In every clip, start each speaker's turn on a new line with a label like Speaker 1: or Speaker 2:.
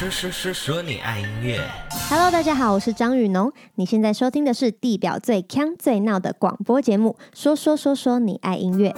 Speaker 1: 说说说说你爱音乐。
Speaker 2: Hello，大家好，我是张宇农。你现在收听的是地表最锵最闹的广播节目，说说说说你爱音乐。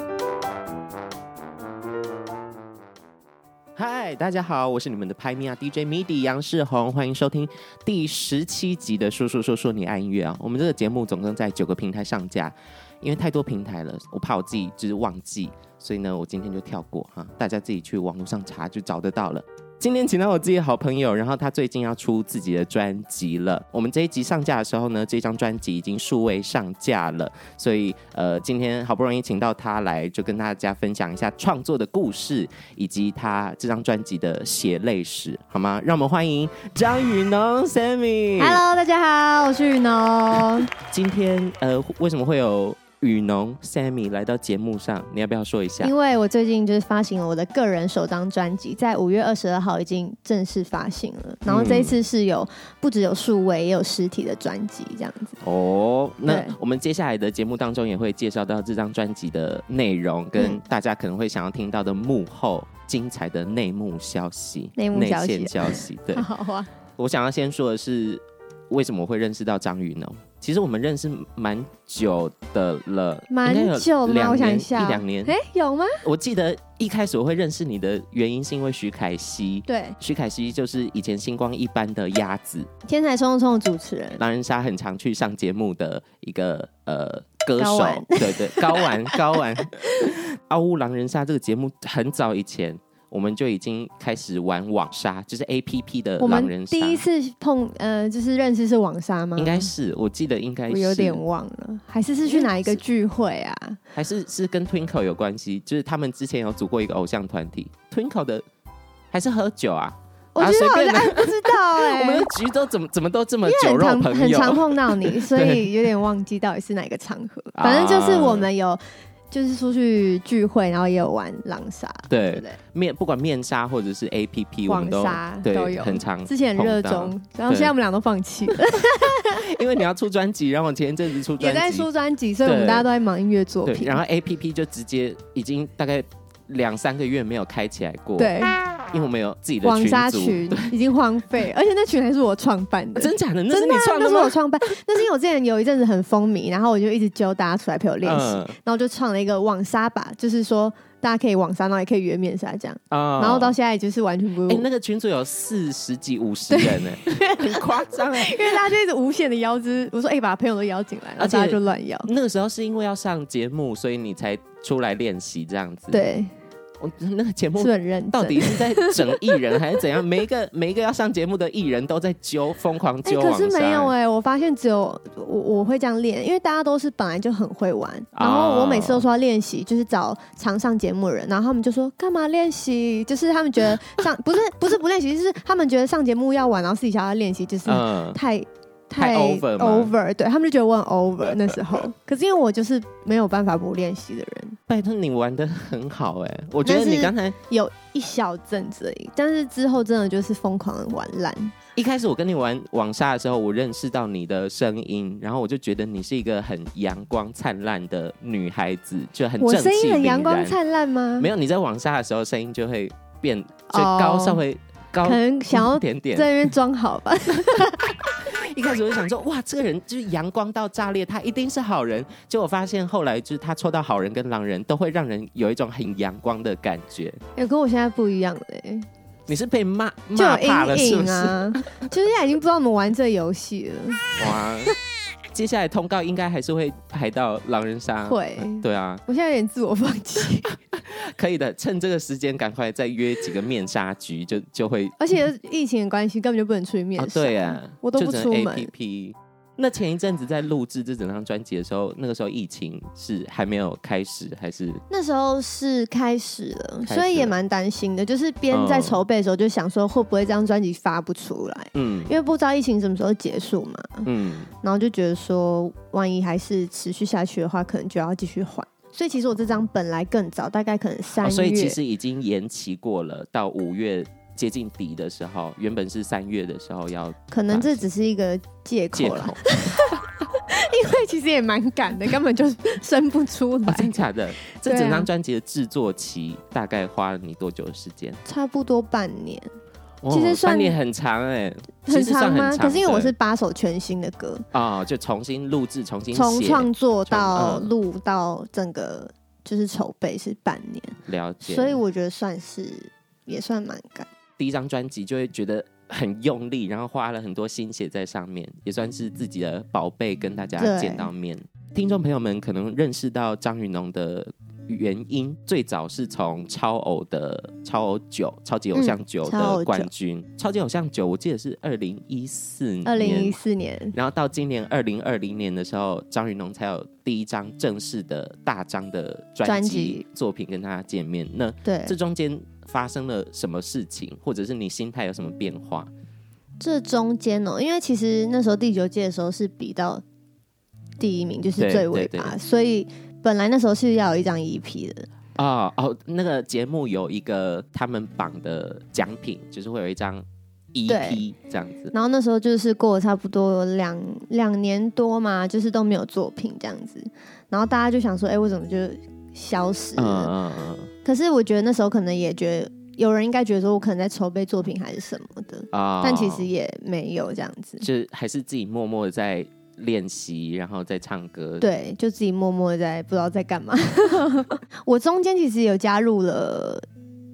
Speaker 3: 嗨，大家好，我是你们的拍咪啊 DJ MIDI 杨世宏，欢迎收听第十七集的说说说说你爱音乐啊。我们这个节目总共在九个平台上架，因为太多平台了，我怕我自己就是忘记，所以呢，我今天就跳过哈，大家自己去网络上查就找得到了。今天请到我自己的好朋友，然后他最近要出自己的专辑了。我们这一集上架的时候呢，这张专辑已经数位上架了，所以呃，今天好不容易请到他来，就跟大家分享一下创作的故事，以及他这张专辑的血泪史，好吗？让我们欢迎张雨农 Sammy。
Speaker 2: Hello，大家好，我是雨农。
Speaker 3: 今天呃，为什么会有？宇农 Sammy 来到节目上，你要不要说一下？
Speaker 2: 因为我最近就是发行了我的个人首张专辑，在五月二十二号已经正式发行了。然后这一次是有不只有数位，也有实体的专辑这样子。
Speaker 3: 哦，那我们接下来的节目当中也会介绍到这张专辑的内容，跟大家可能会想要听到的幕后精彩的内幕消息、
Speaker 2: 内幕消息、
Speaker 3: 消息。对，
Speaker 2: 好啊。
Speaker 3: 我想要先说的是，为什么会认识到张雨农？其实我们认识蛮久的了，
Speaker 2: 蛮久了？我想一下，
Speaker 3: 一两年。
Speaker 2: 哎，有吗？
Speaker 3: 我记得一开始我会认识你的原因是因为徐凯熙，
Speaker 2: 对，
Speaker 3: 徐凯熙就是以前星光一般的鸭子，
Speaker 2: 天才冲冲冲的主持人，
Speaker 3: 狼人杀很常去上节目的一个呃歌手，对对，高玩高玩，嗷呜狼人杀这个节目很早以前。我们就已经开始玩网杀，就是 A P P 的狼人杀。
Speaker 2: 第一次碰，呃，就是认识是网杀吗？
Speaker 3: 应该是，我记得应该是。
Speaker 2: 我有点忘了，还是是去哪一个聚会啊？
Speaker 3: 还是是跟 Twinkle 有关系？就是他们之前有组过一个偶像团体，Twinkle 的，还是喝酒啊？
Speaker 2: 我觉得好像 不知道哎、欸。
Speaker 3: 我们的局都怎么怎么都这么酒肉朋友，
Speaker 2: 很常碰到你，所以 有点忘记到底是哪个场合。反正就是我们有。就是出去聚会，然后也有玩狼
Speaker 3: 杀，对，面不管面纱或者是 A P P，网杀都，都有，很长。
Speaker 2: 之前很热衷，然后现在我们俩都放弃了，
Speaker 3: 因为你要出专辑，然后我前一阵子出专辑，
Speaker 2: 也在出专辑，所以我们大家都在忙音乐作品。
Speaker 3: 然后 A P P 就直接已经大概两三个月没有开起来过，
Speaker 2: 对。
Speaker 3: 因为我们有自己的
Speaker 2: 网杀群，已经荒废，而且那群还是我创办的，
Speaker 3: 真假的？那是你创？
Speaker 2: 那是我创办，那是因为我之前有一阵子很风靡，然后我就一直揪大家出来陪我练习，嗯、然后就创了一个网杀吧，就是说大家可以网杀，然后也可以约面杀这样，嗯、然后到现在就是完全不用。哎、
Speaker 3: 欸，那个群组有四十几、五十人呢，很夸张哎，因
Speaker 2: 为大家就一直无限的邀之，我说哎、欸，把朋友都邀进来，然后大家就乱邀。
Speaker 3: 那个时候是因为要上节目，所以你才出来练习这样子，
Speaker 2: 对。
Speaker 3: 那个节目到底是在整艺人还是怎样？每一个每一个要上节目的艺人都在揪，疯狂揪、欸。可
Speaker 2: 是没有哎、欸，我发现只有我我会这样练，因为大家都是本来就很会玩。然后我每次都说要练习，就是找常上节目的人，然后他们就说干嘛练习？就是他们觉得上 不是不是不练习，就是他们觉得上节目要玩，然后私底下要练习，就是太。嗯太 over, over 对他们就觉得我很 over 那时候，可是因为我就是没有办法不练习的人。
Speaker 3: 拜托你玩的很好哎、欸，我觉得你刚才
Speaker 2: 有一小阵子而已，但是之后真的就是疯狂的玩烂。
Speaker 3: 一开始我跟你玩网杀的时候，我认识到你的声音，然后我就觉得你是一个很阳光灿烂的女孩子，就很正气。我声音很阳
Speaker 2: 光灿烂吗？
Speaker 3: 没有，你在网杀的时候声音就会变最高，oh, 稍微高，
Speaker 2: 可能想要点点在那边装好吧。
Speaker 3: 一开始我就想说，哇，这个人就是阳光到炸裂，他一定是好人。结果发现后来就是他抽到好人跟狼人，都会让人有一种很阳光的感觉。
Speaker 2: 哎、欸，跟我现在不一样嘞。
Speaker 3: 你是被骂骂怕了是不是？
Speaker 2: 啊？就是现在已经不知道怎么玩这游戏了。哇。
Speaker 3: 接下来通告应该还是会排到狼人杀，
Speaker 2: 会，
Speaker 3: 对啊。
Speaker 2: 我现在有点自我放弃，
Speaker 3: 可以的，趁这个时间赶快再约几个面纱局，就就会。
Speaker 2: 而且疫情的关系，根本就不能出去面杀。
Speaker 3: 哦，对啊，
Speaker 2: 我都不出门。
Speaker 3: 那前一阵子在录制这整张专辑的时候，那个时候疫情是还没有开始，还是
Speaker 2: 那时候是开始了，始了所以也蛮担心的。就是边在筹备的时候，就想说会不会这张专辑发不出来？嗯，因为不知道疫情什么时候结束嘛。嗯，然后就觉得说，万一还是持续下去的话，可能就要继续缓。所以其实我这张本来更早，大概可能三月，哦，
Speaker 3: 所以其实已经延期过了，到五月。接近底的时候，原本是三月的时候要，
Speaker 2: 可能这只是一个借口了，因为其实也蛮赶的，根本就生不出来。
Speaker 3: 哦、真假的？这整张专辑的制作期大概花了你多久的时间？
Speaker 2: 差不多半年。其实算
Speaker 3: 也很长哎、欸，
Speaker 2: 很长吗？
Speaker 3: 长
Speaker 2: 可是因为我是八首全新的歌
Speaker 3: 啊、哦，就重新录制，重新
Speaker 2: 从创作到
Speaker 3: 嗯
Speaker 2: 录到整个就是筹备是半年，
Speaker 3: 了解。
Speaker 2: 所以我觉得算是也算蛮赶。
Speaker 3: 第一张专辑就会觉得很用力，然后花了很多心血在上面，也算是自己的宝贝跟大家见到面。听众朋友们可能认识到张云农的。原因最早是从超偶的超偶九超级偶像九的冠军，嗯、超，超级偶像九，我记得是二零一四年，
Speaker 2: 二零一四年，
Speaker 3: 然后到今年二零二零年的时候，张云农才有第一张正式的大张的专辑作品跟大家见面。那
Speaker 2: 对
Speaker 3: 这中间发生了什么事情，或者是你心态有什么变化？
Speaker 2: 这中间哦，因为其实那时候第九届的时候是比到第一名，就是最尾巴，所以。本来那时候是要有一张 EP 的
Speaker 3: 哦哦，那个节目有一个他们榜的奖品，就是会有一张 EP 这样子。
Speaker 2: 然后那时候就是过了差不多两两年多嘛，就是都没有作品这样子。然后大家就想说，哎、欸，为什么就消失了？嗯嗯嗯。可是我觉得那时候可能也觉得有人应该觉得说我可能在筹备作品还是什么的但其实也没有这样子，
Speaker 3: 就还是自己默默的在。练习，然后再唱歌。
Speaker 2: 对，就自己默默在不知道在干嘛。我中间其实有加入了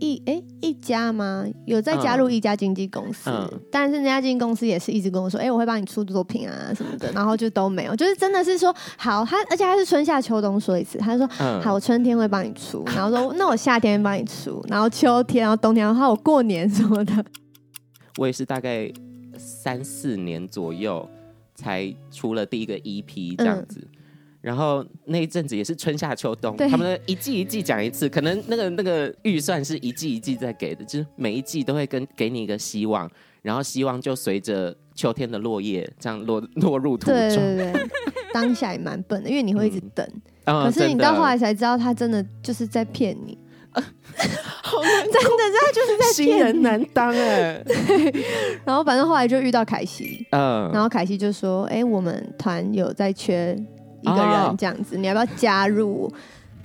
Speaker 2: 一哎一家吗？有在加入一家经纪公司，嗯、但是那家经纪公司也是一直跟我说，哎，我会帮你出作品啊什么的，然后就都没有。就是真的是说好，他而且他是春夏秋冬说一次，他说、嗯、好，我春天会帮你出，然后说那我夏天会帮你出，然后秋天，然后冬天，然后我过年什么的。
Speaker 3: 我也是大概三四年左右。才出了第一个 EP 这样子，嗯、然后那一阵子也是春夏秋冬，他们一季一季讲一次，可能那个那个预算是一季一季在给的，就是每一季都会跟给你一个希望，然后希望就随着秋天的落叶这样落落入土中。对对对，
Speaker 2: 当下也蛮笨的，因为你会一直等，嗯、可是你到后来才知道他真的就是在骗你。好难真的，他就是在
Speaker 3: 新人难当哎。
Speaker 2: 然后反正后来就遇到凯西，嗯，然后凯西就说：“哎、欸，我们团有在缺一个人，这样子，哦、你要不要加入？”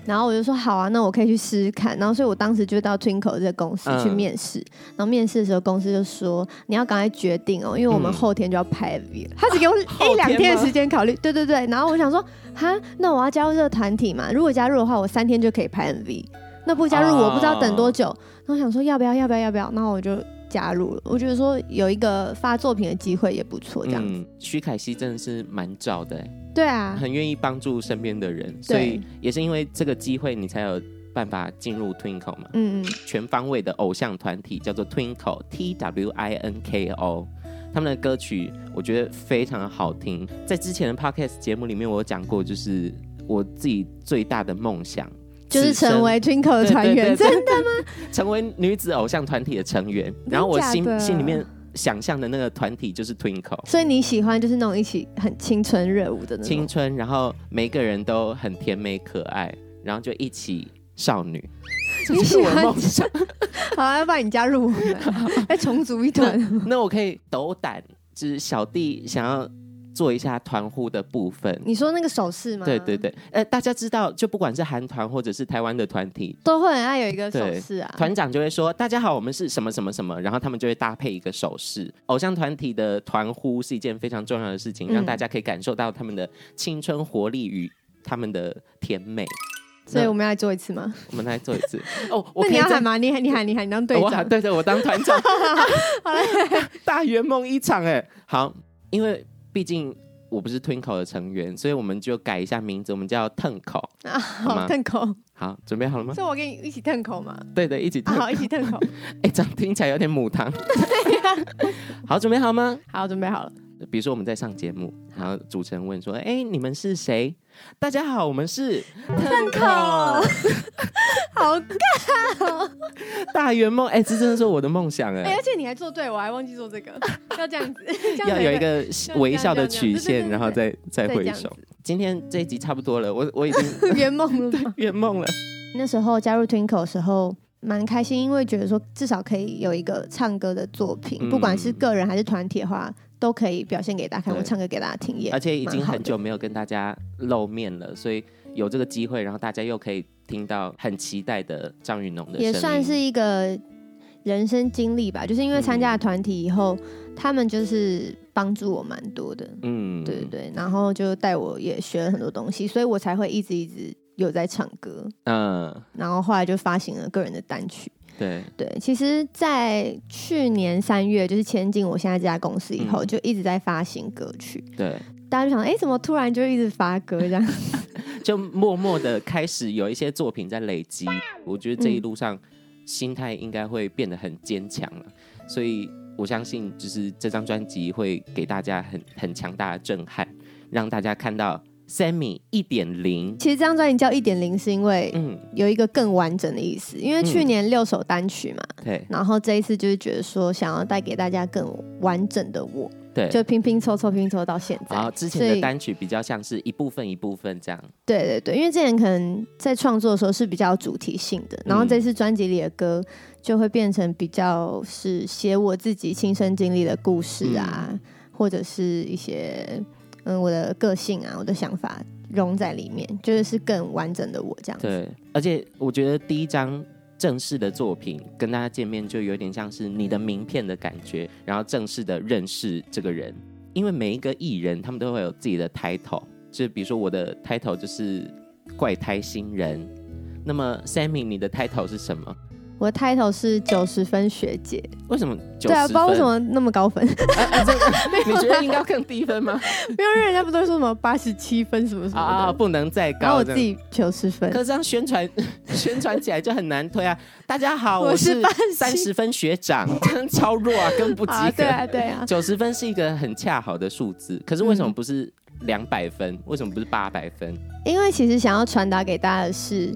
Speaker 2: 然后我就说：“好啊，那我可以去试试看。”然后所以我当时就到 Twinkle 这个公司去面试。嗯、然后面试的时候，公司就说：“你要赶快决定哦，因为我们后天就要拍 MV 了。嗯”他只给我一两天的时间考虑。对对对。然后我想说：“哈，那我要加入这个团体嘛？如果加入的话，我三天就可以拍 MV。”那不加入我不知道等多久，然后想说要不要要不要要不要，然后我就加入了。我觉得说有一个发作品的机会也不错，这样子。
Speaker 3: 徐凯熙真的是蛮早的，
Speaker 2: 对啊，
Speaker 3: 很愿意帮助身边的人，所以也是因为这个机会，你才有办法进入 Twinkle 嘛。嗯嗯，全方位的偶像团体叫做 Twinkle T W I N K O，他们的歌曲我觉得非常的好听。在之前的 Podcast 节目里面，我有讲过，就是我自己最大的梦想。
Speaker 2: 就是成为 Twinkle 的团员，真的吗？
Speaker 3: 成为女子偶像团体的成员，然后我心心里面想象的那个团体就是 Twinkle。
Speaker 2: 所以你喜欢就是那种一起很青春热舞的那种
Speaker 3: 青春，然后每个人都很甜美可爱，然后就一起少女。这就是我的梦想。
Speaker 2: 好，要不然你加入我们，来重组一团。
Speaker 3: 那我可以斗胆，就是小弟想要。做一下团呼的部分，
Speaker 2: 你说那个手势吗？
Speaker 3: 对对对，呃，大家知道，就不管是韩团或者是台湾的团体，
Speaker 2: 都会很爱有一个手势啊。
Speaker 3: 团长就会说：“大家好，我们是什么什么什么。”然后他们就会搭配一个手势。偶像团体的团呼是一件非常重要的事情，嗯、让大家可以感受到他们的青春活力与他们的甜美。
Speaker 2: 所以我们要来做一次吗？
Speaker 3: 我们来做一次。哦，
Speaker 2: 那你要喊吗？你喊，你喊，你喊，你当队长。
Speaker 3: 对对，我当团长。好嘞，大圆梦一场哎，好，因为毕竟。我不是 Twinkle 的成员，所以我们就改一下名字，我们叫 Twinkle
Speaker 2: 啊，好 Twinkle
Speaker 3: 好，准备好了吗？
Speaker 2: 所以我跟你一起 Twinkle 吗？
Speaker 3: 对对，一起 Twinkle，
Speaker 2: 好，一起 Twinkle
Speaker 3: 哎，这样听起来有点母汤。对呀，好，准备好吗？
Speaker 2: 好，准备好了。
Speaker 3: 比如说我们在上节目，然后主持人问说：“哎，你们是谁？”大家好，我们是
Speaker 2: Twinkle。好尬哦！
Speaker 3: 大圆梦，哎，这真的是我的梦想哎！
Speaker 2: 而且你还做对，我还忘记做这个，要这样子，
Speaker 3: 要有一个微笑的曲线，然后再再回首。今天这一集差不多了，我我已经
Speaker 2: 圆梦了，
Speaker 3: 圆梦了。
Speaker 2: 那时候加入 Twinkle 的时候蛮开心，因为觉得说至少可以有一个唱歌的作品，不管是个人还是团体的话，都可以表现给大家看，我唱歌给大家听也。
Speaker 3: 而且已经很久没有跟大家露面了，所以有这个机会，然后大家又可以。听到很期待的张云龙的，
Speaker 2: 也算是一个人生经历吧，就是因为参加了团体以后，嗯、他们就是帮助我蛮多的，嗯，对对对，然后就带我也学了很多东西，所以我才会一直一直有在唱歌，嗯，然后后来就发行了个人的单曲，
Speaker 3: 对。
Speaker 2: 对，其实，在去年三月就是签进我现在这家公司以后，嗯、就一直在发行歌曲，
Speaker 3: 对，
Speaker 2: 大家就想，哎，怎么突然就一直发歌这样，
Speaker 3: 就默默的开始有一些作品在累积，我觉得这一路上。嗯心态应该会变得很坚强了，所以我相信，就是这张专辑会给大家很很强大的震撼，让大家看到 Sammy 一点零。
Speaker 2: 其实这张专辑叫一点零，是因为嗯有一个更完整的意思，因为去年六首单曲嘛，对、嗯，然后这一次就是觉得说想要带给大家更完整的我。对，就拼拼凑凑，拼凑到现在。
Speaker 3: 然后之前的单曲比较像是一部分一部分这样。
Speaker 2: 对对对，因为之前可能在创作的时候是比较主题性的，然后这次专辑里的歌就会变成比较是写我自己亲身经历的故事啊，嗯、或者是一些嗯我的个性啊，我的想法融在里面，就是是更完整的我这样子。
Speaker 3: 对，而且我觉得第一张。正式的作品跟大家见面，就有点像是你的名片的感觉，然后正式的认识这个人。因为每一个艺人，他们都会有自己的 title，就比如说我的 title 就是怪胎新人。那么 Sammy，你的 title 是什么？
Speaker 2: 我的 title 是九十分学姐，
Speaker 3: 为什么？
Speaker 2: 对啊，不知道为什么那么高分。
Speaker 3: 啊啊、这 你觉得应该要更低分吗？
Speaker 2: 没有，人家不都说什么八十七分什么什么
Speaker 3: 啊，不能再高。
Speaker 2: 然后我自己九十分，
Speaker 3: 可是这样宣传 宣传起来就很难推啊。大家好，我是三十分学长，真超弱啊，根本不及格。啊
Speaker 2: 对啊，对啊。
Speaker 3: 九十分是一个很恰好的数字，可是为什么不是两百分？嗯、为什么不是八百分？
Speaker 2: 因为其实想要传达给大家的是。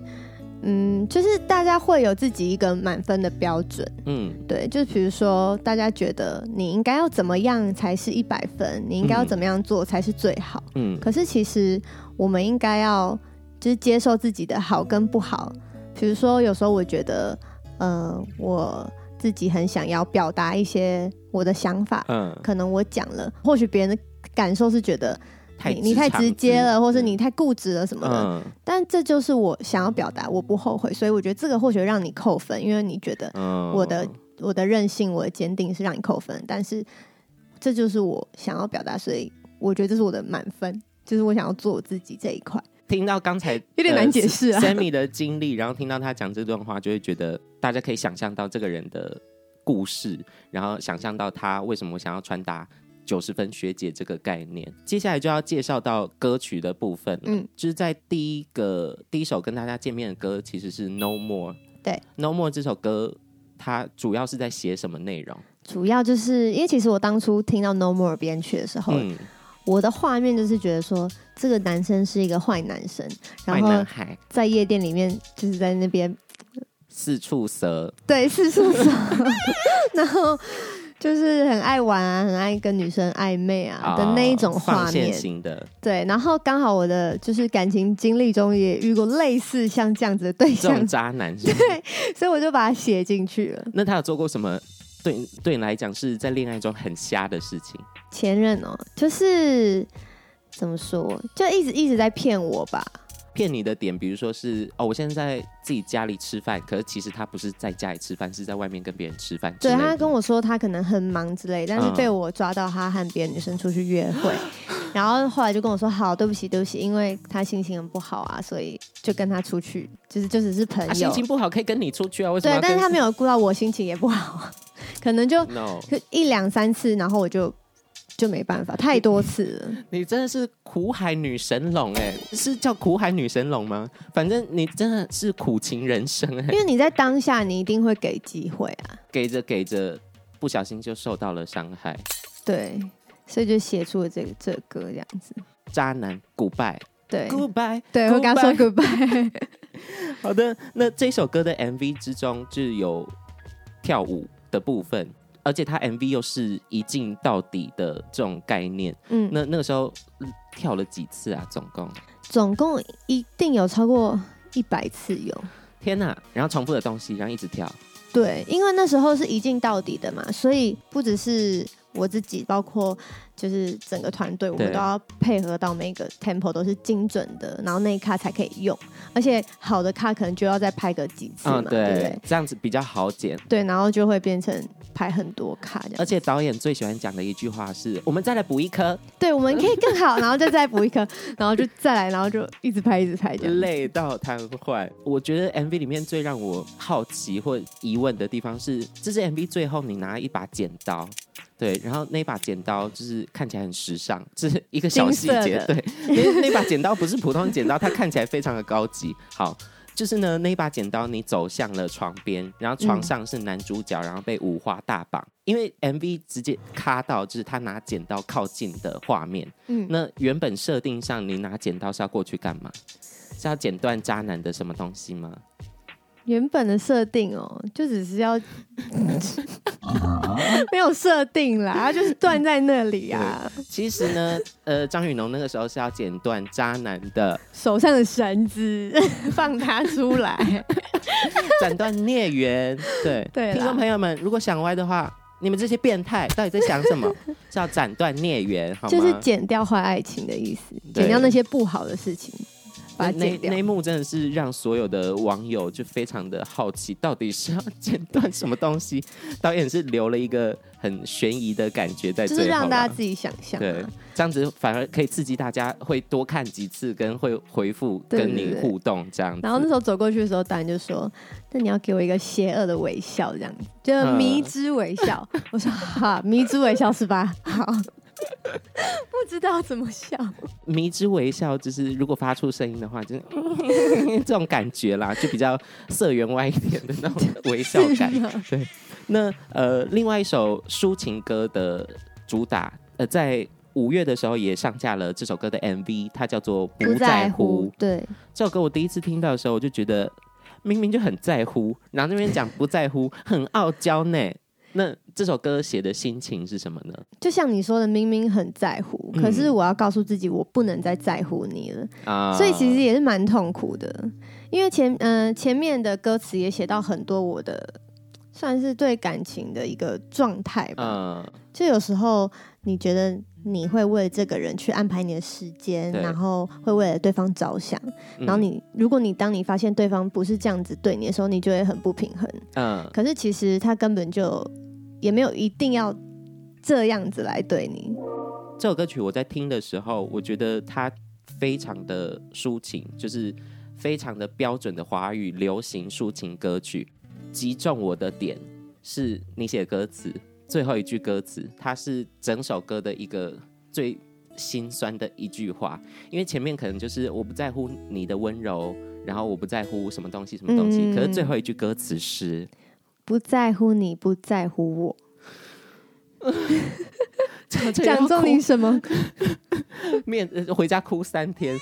Speaker 2: 嗯，就是大家会有自己一个满分的标准，嗯，对，就比如说大家觉得你应该要怎么样才是一百分，你应该要怎么样做才是最好，嗯，可是其实我们应该要就是接受自己的好跟不好，比如说有时候我觉得，呃，我自己很想要表达一些我的想法，嗯，可能我讲了，或许别人的感受是觉得。你你太直接了，或是你太固执了什么的，嗯、但这就是我想要表达，我不后悔，所以我觉得这个或许让你扣分，因为你觉得我的、嗯、我的任性、我的坚定是让你扣分，但是这就是我想要表达，所以我觉得这是我的满分，就是我想要做我自己这一块。
Speaker 3: 听到刚才
Speaker 2: 有点难解释啊
Speaker 3: ，Sammy 的经历，然后听到他讲这段话，就会觉得大家可以想象到这个人的故事，然后想象到他为什么想要传达。九十分学姐这个概念，接下来就要介绍到歌曲的部分。嗯，就是在第一个第一首跟大家见面的歌，其实是 No More。
Speaker 2: 对
Speaker 3: ，No More 这首歌，它主要是在写什么内容？
Speaker 2: 主要就是因为其实我当初听到 No More 编曲的时候，嗯、我的画面就是觉得说，这个男生是一个坏男生，然后在夜店里面就是在那边
Speaker 3: 四处蛇，
Speaker 2: 对，四处蛇，然后。就是很爱玩啊，很爱跟女生暧昧啊的那一种画面。
Speaker 3: 型的。
Speaker 2: 对，然后刚好我的就是感情经历中也遇过类似像这样子的对象，
Speaker 3: 渣男是是？
Speaker 2: 对，所以我就把它写进去了。
Speaker 3: 那他有做过什么对对你来讲是在恋爱中很瞎的事情？
Speaker 2: 前任哦，就是怎么说，就一直一直在骗我吧。
Speaker 3: 骗你的点，比如说是哦，我现在在自己家里吃饭，可是其实他不是在家里吃饭，是在外面跟别人吃饭。
Speaker 2: 对，他跟我说他可能很忙之类，但是被我抓到他和别的女生出去约会，嗯、然后后来就跟我说好，对不起，对不起，因为他心情很不好啊，所以就跟他出去，就是就只是朋友。啊、
Speaker 3: 心情不好可以跟你出去啊？为什么？
Speaker 2: 对，但是他没有顾到我心情也不好，可能就一两三次，然后我就。就没办法，太多次了。
Speaker 3: 你真的是苦海女神龙哎，是叫苦海女神龙吗？反正你真的是苦情人生哎。
Speaker 2: 因为你在当下，你一定会给机会啊。
Speaker 3: 给着给着，不小心就受到了伤害。
Speaker 2: 对，所以就写出了这个这个歌这样子。
Speaker 3: 渣男，Goodbye。
Speaker 2: 对
Speaker 3: ，Goodbye。
Speaker 2: 对，我刚说 Goodbye。
Speaker 3: 好的，那这首歌的 MV 之中就有跳舞的部分。而且他 MV 又是一镜到底的这种概念，嗯，那那个时候跳了几次啊？总共
Speaker 2: 总共一定有超过一百次有。
Speaker 3: 天哪！然后重复的东西，然后一直跳。
Speaker 2: 对，因为那时候是一镜到底的嘛，所以不只是我自己，包括就是整个团队，我
Speaker 3: 们
Speaker 2: 都要配合到每个 tempo 都是精准的，然后那一卡才可以用。而且好的卡可能就要再拍个几次嘛，
Speaker 3: 嗯，
Speaker 2: 对不
Speaker 3: 对
Speaker 2: 对？，
Speaker 3: 这样子比较好剪。
Speaker 2: 对，然后就会变成拍很多卡这样。
Speaker 3: 而且导演最喜欢讲的一句话是：“我们再来补一颗。
Speaker 2: 对，我们可以更好，然后就再补一颗，然后就再来，然后就一直拍，一直拍这样。
Speaker 3: 累到瘫痪。我觉得 MV 里面最让我好奇或疑问的地方是，这是 MV 最后你拿一把剪刀，对，然后那把剪刀就是看起来很时尚，这是一个小
Speaker 2: 细
Speaker 3: 节，
Speaker 2: 的
Speaker 3: 对，那那把剪刀不是普通剪刀，它看起来非常的高级。好，就是呢，那一把剪刀你走向了床边，然后床上是男主角，然后被五花大绑，因为 MV 直接卡到就是他拿剪刀靠近的画面。
Speaker 2: 嗯，
Speaker 3: 那原本设定上，你拿剪刀是要过去干嘛？是要剪断渣男的什么东西吗？
Speaker 2: 原本的设定哦，就只是要 没有设定啦，它就是断在那里啊，
Speaker 3: 其实呢，呃，张雨农那个时候是要剪断渣男的，
Speaker 2: 手上的绳子 放他出来。
Speaker 3: 斩断孽缘。对，
Speaker 2: 对啦
Speaker 3: 听众朋友们，如果想歪的话，你们这些变态到底在想什么？是要斩断孽缘，好吗？
Speaker 2: 就是剪掉坏爱情的意思，剪掉那些不好的事情，把它
Speaker 3: 那那。一幕真的是让所有的网友就非常的好奇，到底是要剪断什么东西？导演是留了一个很悬疑的感觉在
Speaker 2: 就是让大家自己想象、
Speaker 3: 对
Speaker 2: 啊。，
Speaker 3: 这样子反而可以刺激大家会多看几次，跟会回
Speaker 2: 复
Speaker 3: 跟你
Speaker 2: 对对
Speaker 3: 互动这样子。
Speaker 2: 然后那时候走过去的时候，导演就说：“那你要给我一个邪恶的微笑，这样子，就
Speaker 3: 嗯
Speaker 2: 迷之微笑。我说：“哈，迷之微笑是吧？好，不知道怎么笑。
Speaker 3: 迷之微笑，就是如果发出声音的话，就是 这种感觉啦，就比较色缘歪一点的那种微笑感。对，那呃，另外一首抒情歌的主打，呃，在五月的时候也上架了这首歌的 MV，它叫做《不在乎》。
Speaker 2: 对，
Speaker 3: 这首歌我第一次听到的时候，我就觉得明明就很在乎，然后那边讲不在乎，很傲娇呢。那这首歌写的心情是什么呢？
Speaker 2: 就像你说的，明明很在乎，
Speaker 3: 嗯
Speaker 2: 可是我要告诉自己，我不能再在乎你了。
Speaker 3: 啊、
Speaker 2: 所以其实也是蛮痛苦的，因为前嗯、呃、前面的歌词也写到很多我的算是对感情的一个状态吧。
Speaker 3: 嗯，
Speaker 2: 就有时候你觉得你会为这个人去安排你的时
Speaker 3: 间，
Speaker 2: 然后会为了对方着想，然后你如果你当你发现对方不是这样子对你的时候，你就会很不平衡。
Speaker 3: 嗯，
Speaker 2: 可是其实他根本就也没有一定要这样子来对你。
Speaker 3: 这首歌曲我在听的时候，我觉得它非常的抒情，就是非常的标准的华语流行抒情歌曲。击中我的点是你写的歌词最后一句歌词，它是整首歌的一个最心酸的一句话。因为前面可能就是我不在乎你的温柔，然后我不在乎什么东西什么东西，
Speaker 2: 嗯
Speaker 3: 可是最后一句歌词是
Speaker 2: 不在乎你，不在乎我，讲中你什么？
Speaker 3: 面呃回家哭三天，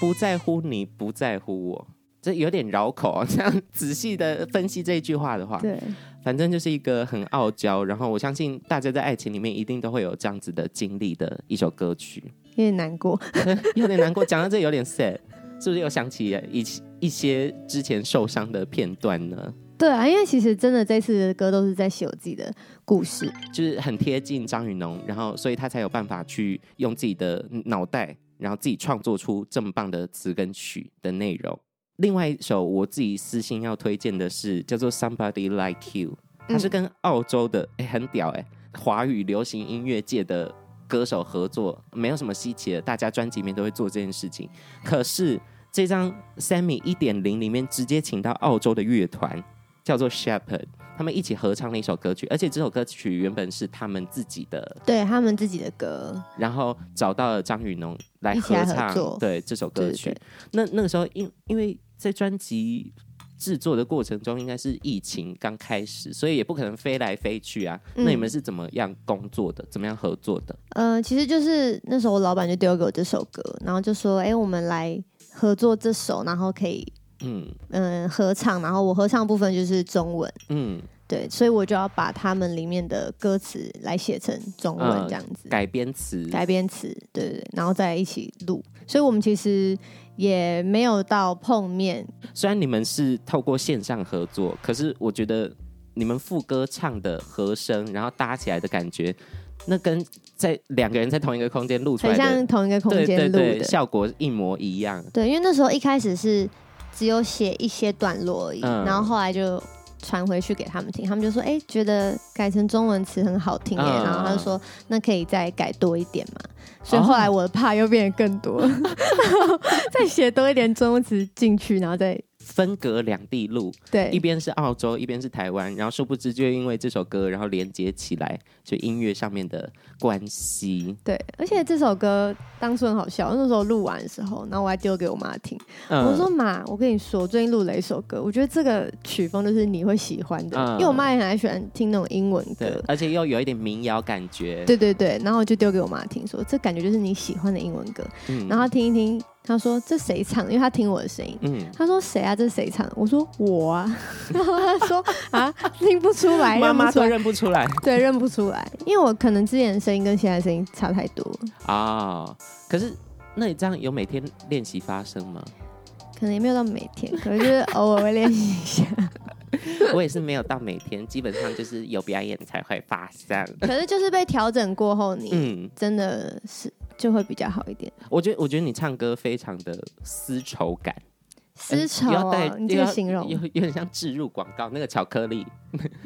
Speaker 3: 不在乎你，不在乎我，这有点绕口啊。这样仔细的分析这一句话的话，
Speaker 2: 对，
Speaker 3: 反正就是一个很傲娇，然后我相信大家在爱情里面一定都会有这样子的经历的一首歌曲，
Speaker 2: 有点难过。
Speaker 3: 有点难过。讲到这有点 sad，是不是又想起一一些之前受伤的片段呢？
Speaker 2: 对啊，因为其实真的这次的歌都是在写我自己的故事。
Speaker 3: 就是很贴近张雨农，然后所以他才有办法去用自己的脑袋，然后自己创作出这么棒的词跟曲的内容。另外一首我自己私心要推荐的是叫做《Somebody Like You》，它是跟澳洲的哎、很屌哎、华语流行音乐界的歌手合作，没有什么稀奇的，大家专辑里面都会做这件事情。可是这张 Sammy 一点零里面直接请到澳洲的乐团。叫做 Shepherd，他们一起合唱了一首歌曲，而且这首歌曲原本是他们自己的，
Speaker 2: 对他们自己的歌，
Speaker 3: 然后找到了张雨农来合唱，
Speaker 2: 合
Speaker 3: 对这首歌曲。
Speaker 2: 对对
Speaker 3: 那那个时候因因为在专辑制作的过程中，应该是疫情刚开始，所以也不可能飞来飞去啊。
Speaker 2: 嗯
Speaker 3: 那你们是怎么样工作的？怎么样合作的？
Speaker 2: 呃，其实就是那时候我老板就丢给我这首歌，然后就说：“哎，我们来合作这首，然后可以
Speaker 3: 嗯。
Speaker 2: 嗯、呃合唱，然后我合唱的部分就是中文，
Speaker 3: 嗯，
Speaker 2: 对，所以我就要把他们里面的歌词来写成中文
Speaker 3: 嗯
Speaker 2: 这样子，
Speaker 3: 改编词，
Speaker 2: 改编词，对对对，然后再一起录，所以我们其实也没有到碰面，
Speaker 3: 虽然你们是透过线上合作，可是我觉得你们副歌唱的和声，然后搭起来的感觉，那跟在两个人在同一个空间录出来
Speaker 2: 很像同一个空间录的，
Speaker 3: 效果一模一样。
Speaker 2: 对，因为那时候一开始是只有写一些段落而已，嗯、然后后来就传回去给他们听，他们就说：“哎、欸，觉得改成中文词很好听哎。嗯”然后他就说：“那可以再改多一点嘛？”所以后来我的 part 又变得更多，哦、再写多一点中文词进去，然后再。
Speaker 3: 分隔两地录，
Speaker 2: 对，
Speaker 3: 一边是澳洲，一边是台湾，然后殊不知就因为这首歌，然后连接起来，就音乐上面的关系。
Speaker 2: 对，而且这首歌当初很好笑，那时候录完的时候，然后我还丢给我妈听，嗯、我说妈，我跟你说，我最近录了一首歌，我觉得这个曲风就是你会喜欢的，嗯、因为我妈也很喜欢听那种英文歌，
Speaker 3: 而且又有一点民谣感觉。
Speaker 2: 对对对，然后我就丢给我妈听说，说这感觉就是你喜欢的英文歌，嗯、然后听一听。他说：“这谁唱？因为他听我的声音。嗯，他说：谁啊？这是谁唱？我说：我啊。然后他说：啊，听不出来，
Speaker 3: 妈妈都认不出来。
Speaker 2: 对，认不出来，因为我可能之前的声音跟现在的声音差太多
Speaker 3: 啊、哦。可是，那你这样有每天练习发声吗？
Speaker 2: 可能也没有到每天，可能就是偶尔会练习一下。
Speaker 3: 我也是没有到每天，基本上就是有表演才会发声。
Speaker 2: 可是就是被调整过后，你嗯，真的是。”就会比较好一点。
Speaker 3: 我觉得，我觉得你唱歌非常的丝绸感，
Speaker 2: 丝绸、哦呃、你这个形容
Speaker 3: 有有点像置入广告那个巧克力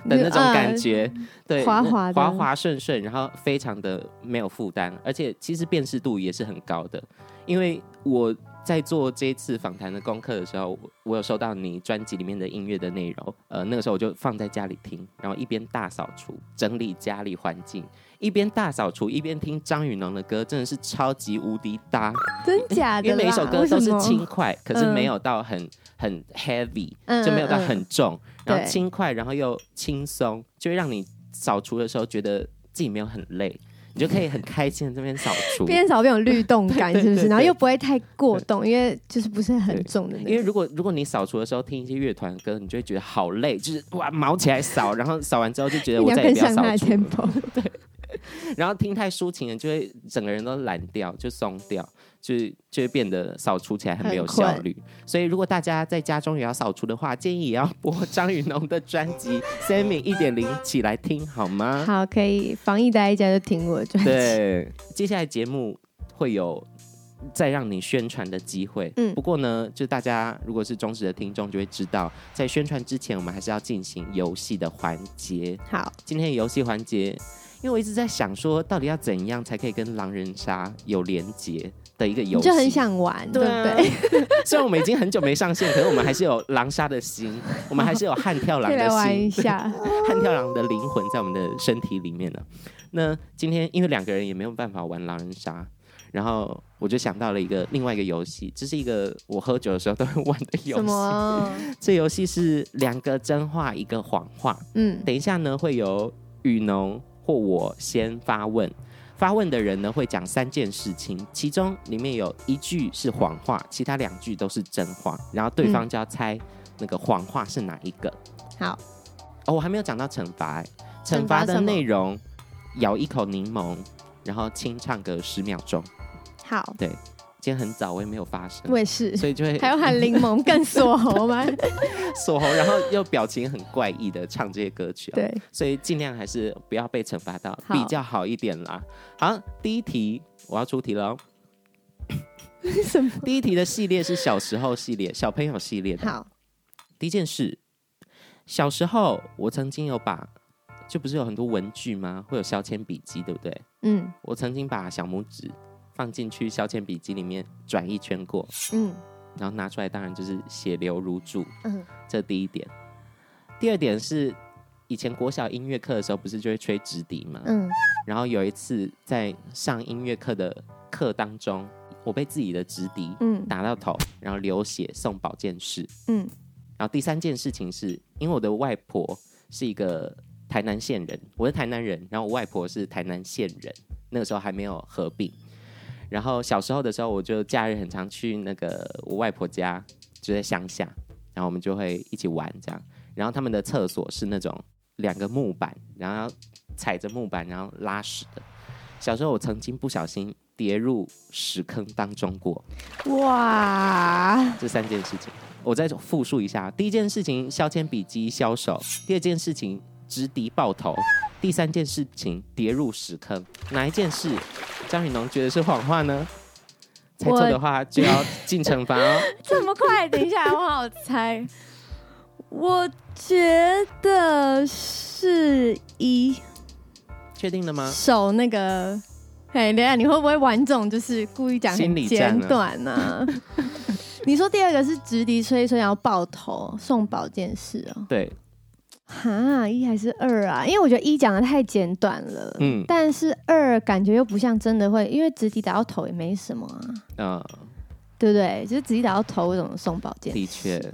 Speaker 3: 的那种感觉，呃、对，
Speaker 2: 滑滑
Speaker 3: 滑滑顺顺，然后非常的没有负担，而且其实辨识度也是很高的，因为我。在做这一次访谈的功课的时候，我有收到你专辑里面的音乐的内容，呃，那个时候我就放在家里听，然后一边大扫除、整理家里环境，一边大扫除一边听张宇农的歌，真的是超级无敌搭，
Speaker 2: 真假的？
Speaker 3: 因为每一首歌都是轻快，可是没有到很很 heavy，嗯，就没有到很重，嗯嗯，然后轻快，然后又轻松，就会让你扫除的时候觉得自己没有很累。你就可以很开心的这边扫除，
Speaker 2: 边扫边有律动感，是不是？然后又不会太过动，因为就是不是很重的。
Speaker 3: 因为如果如果你扫除的时候听一些乐团歌，你就会觉得好累，就是哇，毛起来扫，然后扫完之后就觉得我再也不要扫除。对。然后听太抒情的，就会整个人都懒掉，就松掉。就就会变得扫除起来很没有效率，所以如果大家在家中也要扫除的话，建议也要播张宇农的专辑《Sammy 一点零》起来听好吗？
Speaker 2: 好，可以防疫待在家就听我的专辑。
Speaker 3: 对，接下来节目会有再让你宣传的机会。嗯，不过呢，就大家如果是忠实的听众，就会知道，在宣传之前，我们还是要进行游戏的环节。
Speaker 2: 好，
Speaker 3: 今天的游戏环节，因为我一直在想说，到底要怎样才可以跟狼人杀有连结？的一个游戏，
Speaker 2: 就很想玩，对不对？
Speaker 3: 虽然我们已经很久没上线，可是我们还是有狼杀的心，我们还是有悍跳狼的心，
Speaker 2: 玩一 下
Speaker 3: 悍跳狼的灵魂在我们的身体里面呢。那今天因为两个人也没有办法玩狼人杀，然后我就想到了一个另外一个游戏，这是一个我喝酒的时候都会玩的游戏。什么？这游戏是两个真话一个谎话。嗯，等一下呢，会有雨农或我先发问。发问的人呢，会讲三件事情，其中里面有一句是谎话，其他两句都是真话，然后对方就要猜那个谎话是哪一个。
Speaker 2: 好，
Speaker 3: 哦，我还没有讲到惩罚，惩罚的内容，咬一口柠檬，然后清唱个十秒钟。
Speaker 2: 好，
Speaker 3: 对。今天很早，我也没有发声，
Speaker 2: 我也是，
Speaker 3: 所以就会
Speaker 2: 还要喊柠檬更锁喉吗？
Speaker 3: 锁喉，然后又表情很怪异的唱这些歌曲，
Speaker 2: 对，
Speaker 3: 所以尽量还是不要被惩罚到，比较好一点啦。好，第一题我要出题了。
Speaker 2: 什么？
Speaker 3: 第一题的系列是小时候系列，小朋友系列的。
Speaker 2: 好，
Speaker 3: 第一件事，小时候我曾经有把，就不是有很多文具吗？会有削铅笔机，对不对？嗯，我曾经把小拇指。放进去消遣笔记里面转一圈过，嗯，然后拿出来，当然就是血流如注，嗯，这第一点。第二点是以前国小音乐课的时候，不是就会吹直笛吗？嗯，然后有一次在上音乐课的课当中，我被自己的直笛嗯。打到头，然后流血送保健室，嗯，然后第三件事情是因为我的外婆是一个台南县人，我是台南人，然后我外婆是台南县人，那个时候还没有合并。然后小时候的时候，我就假日很常去那个我外婆家，就在乡下，然后我们就会一起玩这样。然后他们的厕所是那种两个木板，然后踩着木板然后拉屎的。小时候我曾经不小心跌入屎坑当中过。哇！这三件事情，我再复述一下：第一件事情削铅笔机削手；第二件事情直敌爆头，第三件事情跌入屎坑，哪一件事张雨农觉得是谎话呢？猜错的话就要进惩罚哦。
Speaker 2: 这么快？等一下，我好猜。我觉得是一。
Speaker 3: 确定了吗？
Speaker 2: 手那个，哎，等下你会不会玩这种，就是故意讲很简短呢、啊？你说第二个是直笛吹吹，然后爆头送保健室哦。
Speaker 3: 对。
Speaker 2: 哈，一还是二啊？因为我觉得一讲的太简短了。嗯。但是二感觉又不像真的会，因为直笛打到头也没什么啊。嗯。对不对？就是直笛打到头，为什么送保健室？
Speaker 3: 的确。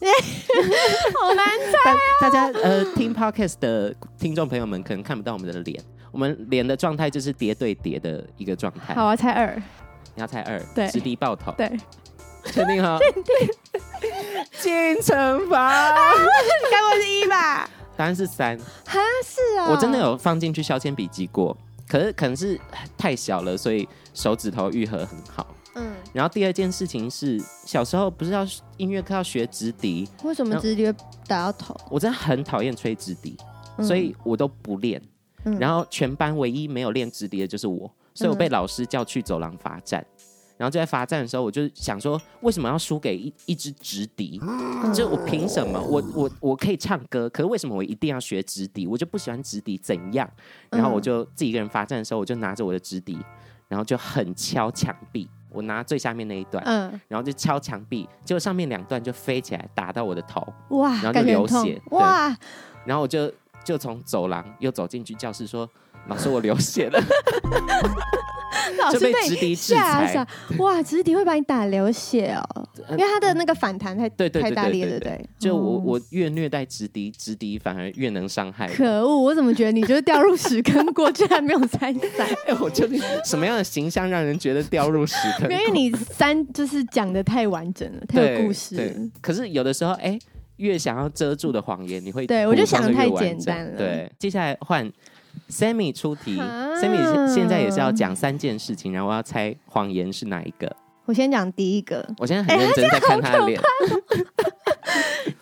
Speaker 2: 好难猜啊！
Speaker 3: 大家呃，听 podcast 的听众朋友们可能看不到我们的脸，我们脸的状态就是叠对叠的一个状态。
Speaker 2: 好，我要猜二。
Speaker 3: 你要猜二？
Speaker 2: 对，
Speaker 3: 直笛爆头。
Speaker 2: 对，
Speaker 3: 确定哈？确定。进惩罚。
Speaker 2: 该不会是一吧？
Speaker 3: 答案是三。
Speaker 2: 哈，是啊。
Speaker 3: 我真的有放进去削铅笔记过，可是可能是太小了，所以手指头愈合很好。嗯，然后第二件事情是，小时候不是要音乐课要学直笛，
Speaker 2: 为什么直笛会打到头？
Speaker 3: 我真的很讨厌吹直笛，嗯、所以我都不练。嗯、然后全班唯一没有练直笛的就是我，所以我被老师叫去走廊罚站。嗯、然后就在罚站的时候，我就想说，为什么要输给一一支直笛？嗯、就我凭什么？我我我可以唱歌，可是为什么我一定要学直笛？我就不喜欢直笛，怎样？然后我就自己一个人罚站的时候，我就拿着我的直笛，然后就很敲墙壁。我拿最下面那一段，嗯，然后就敲墙壁，结果上面两段就飞起来打到我的头，哇，然后就流血，哇，然后我就就从走廊又走进去教室说，老师我流血了。
Speaker 2: 老师被直笛制裁，哇！直笛会把你打流血哦，因为他的那个反弹太对太大力了，对不对？
Speaker 3: 就我我越虐待直笛，直笛反而越能伤害。
Speaker 2: 可恶！我怎么觉得你就是掉入屎坑过，居然没有参赛？
Speaker 3: 哎，我究竟 什么样的形象让人觉得掉入屎坑？
Speaker 2: 因为你三就是讲的太完整了，太有故事。
Speaker 3: 可是有的时候，哎，越想要遮住的谎言，你会
Speaker 2: 对我就想的太简单了。
Speaker 3: 对，接下来换。Sammy 出题，Sammy 现在也是要讲三件事情，然后我要猜谎言是哪一个。
Speaker 2: 我先讲第一个，
Speaker 3: 我现在很认真在看他的脸。欸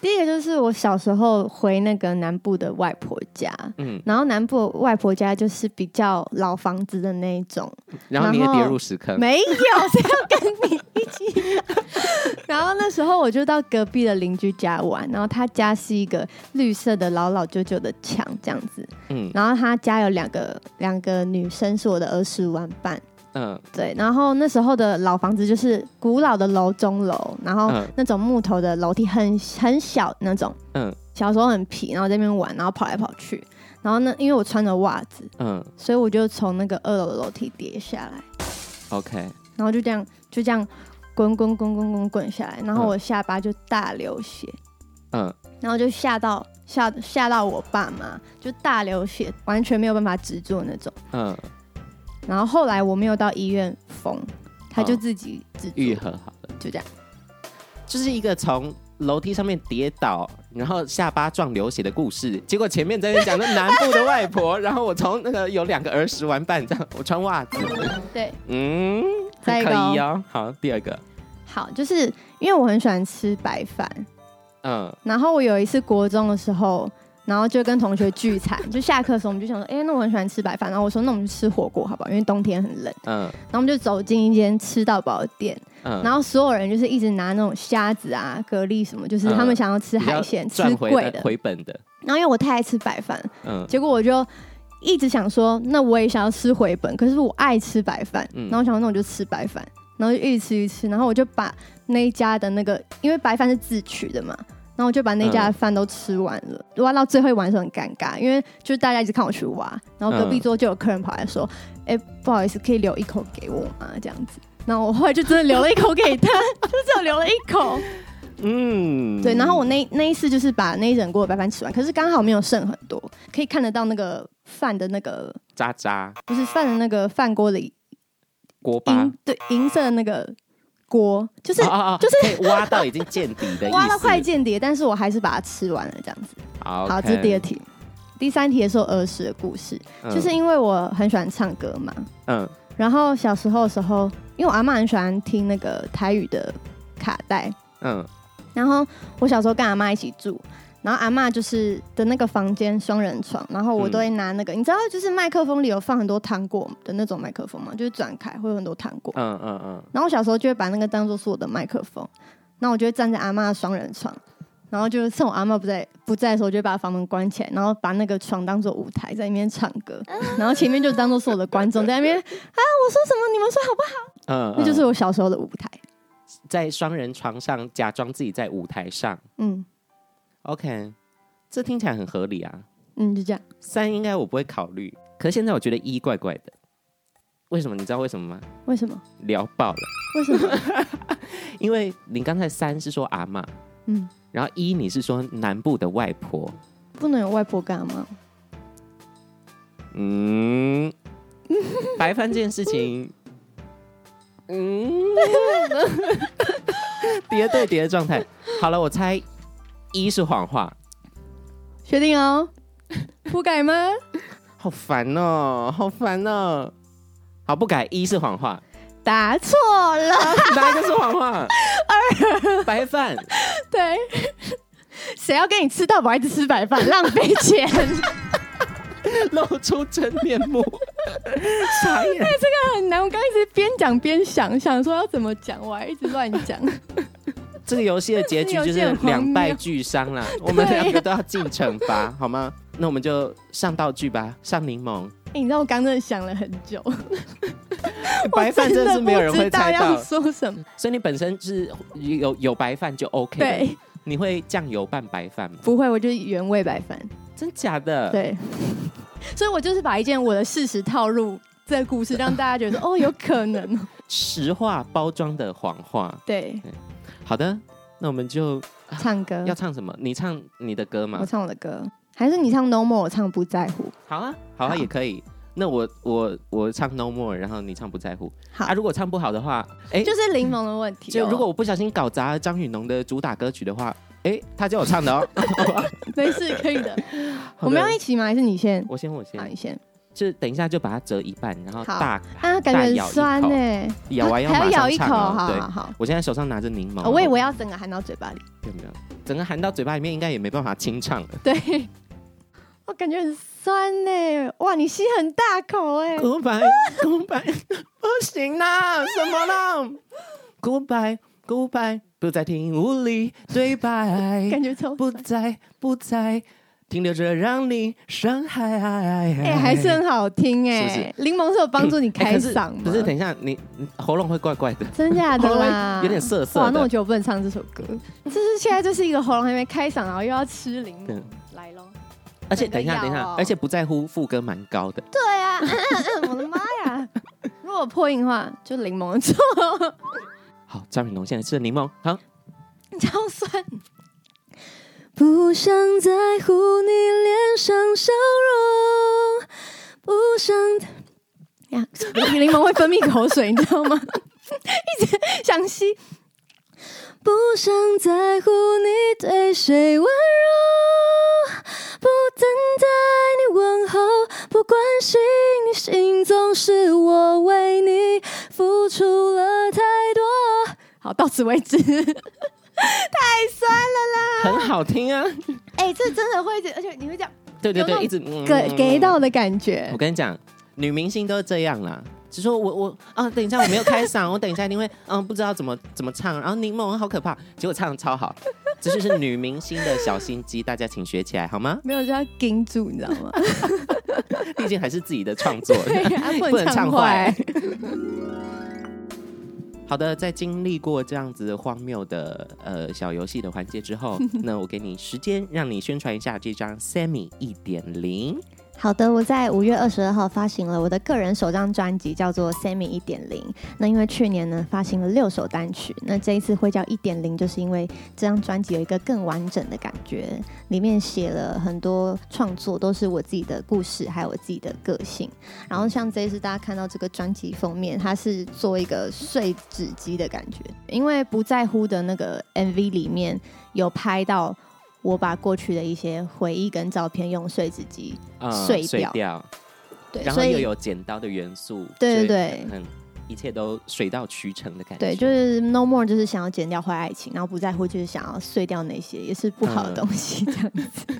Speaker 2: 第一个就是我小时候回那个南部的外婆家，嗯，然后南部外婆家就是比较老房子的那一种，
Speaker 3: 然后你也跌入屎坑？
Speaker 2: 没有，谁要跟你一起？然后那时候我就到隔壁的邻居家玩，然后他家是一个绿色的老老旧旧的墙这样子，嗯，然后他家有两个两个女生是我的儿时玩伴。嗯，对，然后那时候的老房子就是古老的楼中楼，然后那种木头的楼梯很很小那种，嗯，小时候很皮，然后在那边玩，然后跑来跑去，然后呢，因为我穿着袜子，嗯，所以我就从那个二楼的楼梯跌下来
Speaker 3: ，OK，
Speaker 2: 然后就这样就这样滚滚滚滚滚滚下来，然后我下巴就大流血，嗯，然后就吓到吓吓到我爸妈，就大流血，完全没有办法止住那种，嗯。然后后来我没有到医院缝，他就自己自愈合好了，就这样，
Speaker 3: 就是一个从楼梯上面跌倒，然后下巴撞流血的故事。结果前面在那讲的南部的外婆，然后我从那个有两个儿时玩伴这样，我穿袜子，
Speaker 2: 对，
Speaker 3: 嗯，还可以哦。好，第二个，
Speaker 2: 好，就是因为我很喜欢吃白饭，嗯，然后我有一次国中的时候。然后就跟同学聚餐，就下课的时候，我们就想说，哎、欸，那我很喜欢吃白饭。然后我说，那我们去吃火锅好不好？因为冬天很冷。嗯。然后我们就走进一间吃到饱的店。嗯。然后所有人就是一直拿那种虾子啊、蛤蜊什么，就是他们想要吃海鲜，吃贵的、
Speaker 3: 回本的。
Speaker 2: 然后因为我太爱吃白饭，嗯。结果我就一直想说，那我也想要吃回本，可是我爱吃白饭。嗯。然后我想说，那我就吃白饭，然后就一直吃一吃，然后我就把那一家的那个，因为白饭是自取的嘛。然后我就把那家的饭都吃完了，嗯、挖到最后一碗的时候很尴尬，因为就是大家一直看我去挖，然后隔壁桌就有客人跑来说：“哎、嗯欸，不好意思，可以留一口给我吗？”这样子，然后我后来就真的留了一口给他，就只有留了一口。嗯，对。然后我那那一次就是把那一整锅白饭吃完，可是刚好没有剩很多，可以看得到那个饭的那个
Speaker 3: 渣渣，
Speaker 2: 不是饭的那个饭锅里
Speaker 3: 锅巴，
Speaker 2: 对，银色的那个。锅就是
Speaker 3: 哦哦哦
Speaker 2: 就是
Speaker 3: 可以挖到已经见底的，
Speaker 2: 挖到快见底，但是我还是把它吃完了，这样子。
Speaker 3: 好
Speaker 2: 这是第二题。第三题也是我，儿时的故事，嗯、就是因为我很喜欢唱歌嘛，嗯，然后小时候的时候，因为我阿妈很喜欢听那个台语的卡带，嗯，然后我小时候跟阿妈一起住，然后阿妈就是的那个房间双人床，然后我都会拿那个，嗯、你知道就是麦克风里有放很多糖果的那种麦克风吗？就是转开会有很多糖果。嗯嗯嗯。然后我小时候就会把那个当做是我的麦克风，然后我就会站在阿妈的双人床，然后就是趁我阿妈不在不在的时候，就会把房门关起来，然后把那个床当做舞台，在里面唱歌，然后前面就当做是我的观众在那边 啊，我说什么你们说好不好？嗯，那就是我小时候的舞台，
Speaker 3: 在双人床上假装自己在舞台上。嗯。OK，这听起来很合理啊。
Speaker 2: 嗯，就这样。
Speaker 3: 三应该我不会考虑，可是现在我觉得一怪怪的。为什么？你知道为什么吗？
Speaker 2: 为什么？
Speaker 3: 聊爆了。
Speaker 2: 为什么？
Speaker 3: 因为你刚才三是说阿妈，嗯，然后一你是说南部的外婆，
Speaker 2: 不能有外婆干嘛？
Speaker 3: 嗯，白饭这件事情，嗯，叠对叠的状态。好了，我猜。一是谎话，
Speaker 2: 确定哦？不改吗？
Speaker 3: 好烦哦，好烦哦！好，不改。一是谎话，
Speaker 2: 答错了。
Speaker 3: 哪一个是谎话？二白饭。
Speaker 2: 对，谁要跟你吃到饱，一直吃白饭，浪费钱，
Speaker 3: 露出真面目。傻眼。
Speaker 2: 哎，这个很难。我刚一直边讲边想，想说要怎么讲，我还一直乱讲。
Speaker 3: 这个游戏的结局 就是两败俱伤了，我们两个都要进惩罚，好吗？那我们就上道具吧，上柠檬。
Speaker 2: 哎、欸，你知道我刚真的想了很久，
Speaker 3: 白饭真的是没有人会猜到
Speaker 2: 要说什么，
Speaker 3: 所以你本身是有有白饭就 OK。对，你会酱油拌白饭吗？
Speaker 2: 不会，我就是原味白饭。
Speaker 3: 真假的？
Speaker 2: 对，所以我就是把一件我的事实套入这个故事，让大家觉得哦，有可能
Speaker 3: 实话包装的谎话。
Speaker 2: 对。
Speaker 3: 好的，那我们就
Speaker 2: 唱歌。
Speaker 3: 要唱什么？你唱你的歌吗？
Speaker 2: 我唱我的歌，还是你唱 No More？我唱不在乎。
Speaker 3: 好啊，好啊，好也可以。那我我我唱 No More，然后你唱不在乎。好啊，如果唱不好的话，哎，
Speaker 2: 就是柠檬的问题。
Speaker 3: 就如果我不小心搞砸了张雨农的主打歌曲的话，哎，他叫我唱的哦。
Speaker 2: 没事，可以的。我们要一起吗？还是你先？
Speaker 3: 我先，我先。
Speaker 2: 好，你先。
Speaker 3: 就等一下就把它折一半，然后大
Speaker 2: 啊，感觉很酸呢，
Speaker 3: 咬完要
Speaker 2: 还要咬一口，好
Speaker 3: 好
Speaker 2: 好。
Speaker 3: 我现在手上拿着柠檬，
Speaker 2: 我以为要整个含到嘴巴里，
Speaker 3: 有没有？整个含到嘴巴里面应该也没办法清唱了。
Speaker 2: 对，我感觉很酸呢，哇，你吸很大口哎。
Speaker 3: Goodbye，Goodbye，不行啦，什么啦？Goodbye，Goodbye，不再听无力对白，
Speaker 2: 感觉超
Speaker 3: 不再不再。停留着让你伤害，哎、
Speaker 2: 欸，还是很好听哎。柠檬是有帮助你开嗓吗？
Speaker 3: 不、是，等一下，你喉咙会怪怪的，
Speaker 2: 真假的啦，
Speaker 3: 有点涩涩。
Speaker 2: 哇，那我觉得我不能唱这首歌。就是现在就是一个喉咙还没开嗓，然后又要吃柠檬，嗯、来喽。
Speaker 3: 而且等一下，等一下，而且不在乎副歌蛮高的。
Speaker 2: 对啊，我的妈呀！如果破音的话，就柠檬错。
Speaker 3: 好，张雨农现在吃的柠檬，好，
Speaker 2: 超酸。不想在乎你脸上笑容，不想呀，柠檬会分泌口水，你知道吗？一直想吸。不想在乎你对谁温柔，不等待你问候，不关心你心总是我为你付出了太多。好，到此为止。太酸了啦！
Speaker 3: 很好听啊！
Speaker 2: 哎、欸，这真的会，而且你会这样，
Speaker 3: 对对对，一直
Speaker 2: 给给到的感觉。
Speaker 3: 我跟你讲，女明星都是这样啦。只说我我啊，等一下我没有开嗓，我等一下一定会嗯不知道怎么怎么唱。然后柠檬好可怕，结果唱的超好。这就是女明星的小心机，大家请学起来好吗？
Speaker 2: 没有就要盯住，你知道吗？
Speaker 3: 毕竟还是自己的创作，
Speaker 2: 啊、不能唱坏。
Speaker 3: 好的，在经历过这样子荒谬的呃小游戏的环节之后，那我给你时间，让你宣传一下这张 Semi 一点零。
Speaker 2: 好的，我在五月二十二号发行了我的个人首张专辑，叫做《Sammy 一点零》。那因为去年呢发行了六首单曲，那这一次会叫一点零，就是因为这张专辑有一个更完整的感觉，里面写了很多创作，都是我自己的故事，还有我自己的个性。然后像这一次大家看到这个专辑封面，它是做一个碎纸机的感觉，因为不在乎的那个 MV 里面有拍到。我把过去的一些回忆跟照片用碎纸机碎掉，
Speaker 3: 碎掉，对，然后又有剪刀的元素，
Speaker 2: 对对对，
Speaker 3: 一切都水到渠成的感觉。
Speaker 2: 对，就是 no more，就是想要剪掉坏爱情，然后不在乎就是想要碎掉那些也是不好的东西，这样子。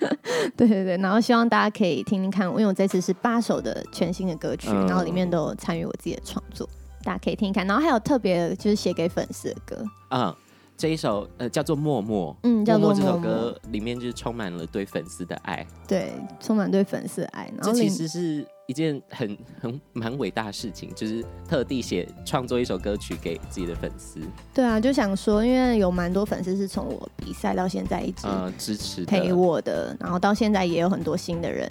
Speaker 2: 嗯、对对对，然后希望大家可以听听看，因为我这次是八首的全新的歌曲，嗯、然后里面都有参与我自己的创作，大家可以听听看。然后还有特别就是写给粉丝的歌，
Speaker 3: 嗯。这一首呃叫做《默默》，
Speaker 2: 嗯，叫做《
Speaker 3: 默默》这首歌里面就是充满了对粉丝的爱，
Speaker 2: 对，充满对粉丝的爱。然后
Speaker 3: 这其实是一件很 很蛮伟大的事情，就是特地写创作一首歌曲给自己的粉丝。
Speaker 2: 对啊，就想说，因为有蛮多粉丝是从我比赛到现在一直
Speaker 3: 呃支持
Speaker 2: 陪我的，然后到现在也有很多新的人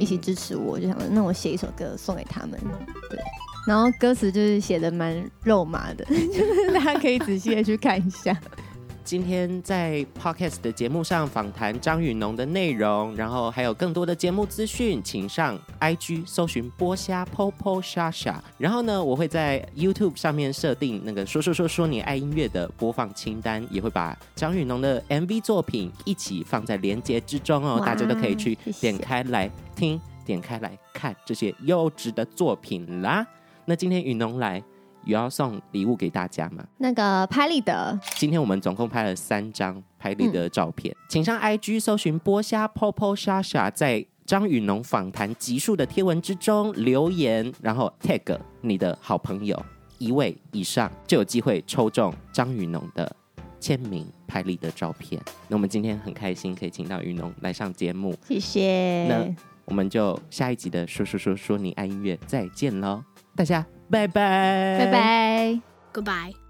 Speaker 2: 一起支持我，嗯、就想说，那我写一首歌送给他们，对。然后歌词就是写的蛮肉麻的，就是大家可以仔细的去看一下。
Speaker 3: 今天在 Podcast 的节目上访谈张雨农的内容，然后还有更多的节目资讯，请上 IG 搜寻剥虾 Popo Shasha。然后呢，我会在 YouTube 上面设定那个说说说说你爱音乐的播放清单，也会把张雨农的 MV 作品一起放在连接之中哦，大家都可以去点开来听，点开来看这些优质的作品啦。那今天雨农来有要送礼物给大家吗？
Speaker 2: 那个拍立得，
Speaker 3: 今天我们总共拍了三张拍立得的照片，嗯、请上 IG 搜寻波虾 Popo Shasha，在张雨农访谈集数的贴文之中留言，然后 tag 你的好朋友一位以上，就有机会抽中张雨农的签名拍立得照片。那我们今天很开心可以请到雨农来上节目，
Speaker 2: 谢谢。
Speaker 3: 那我们就下一集的说说说说你爱音乐再见喽。大家拜拜，
Speaker 2: 拜拜
Speaker 4: ，Goodbye。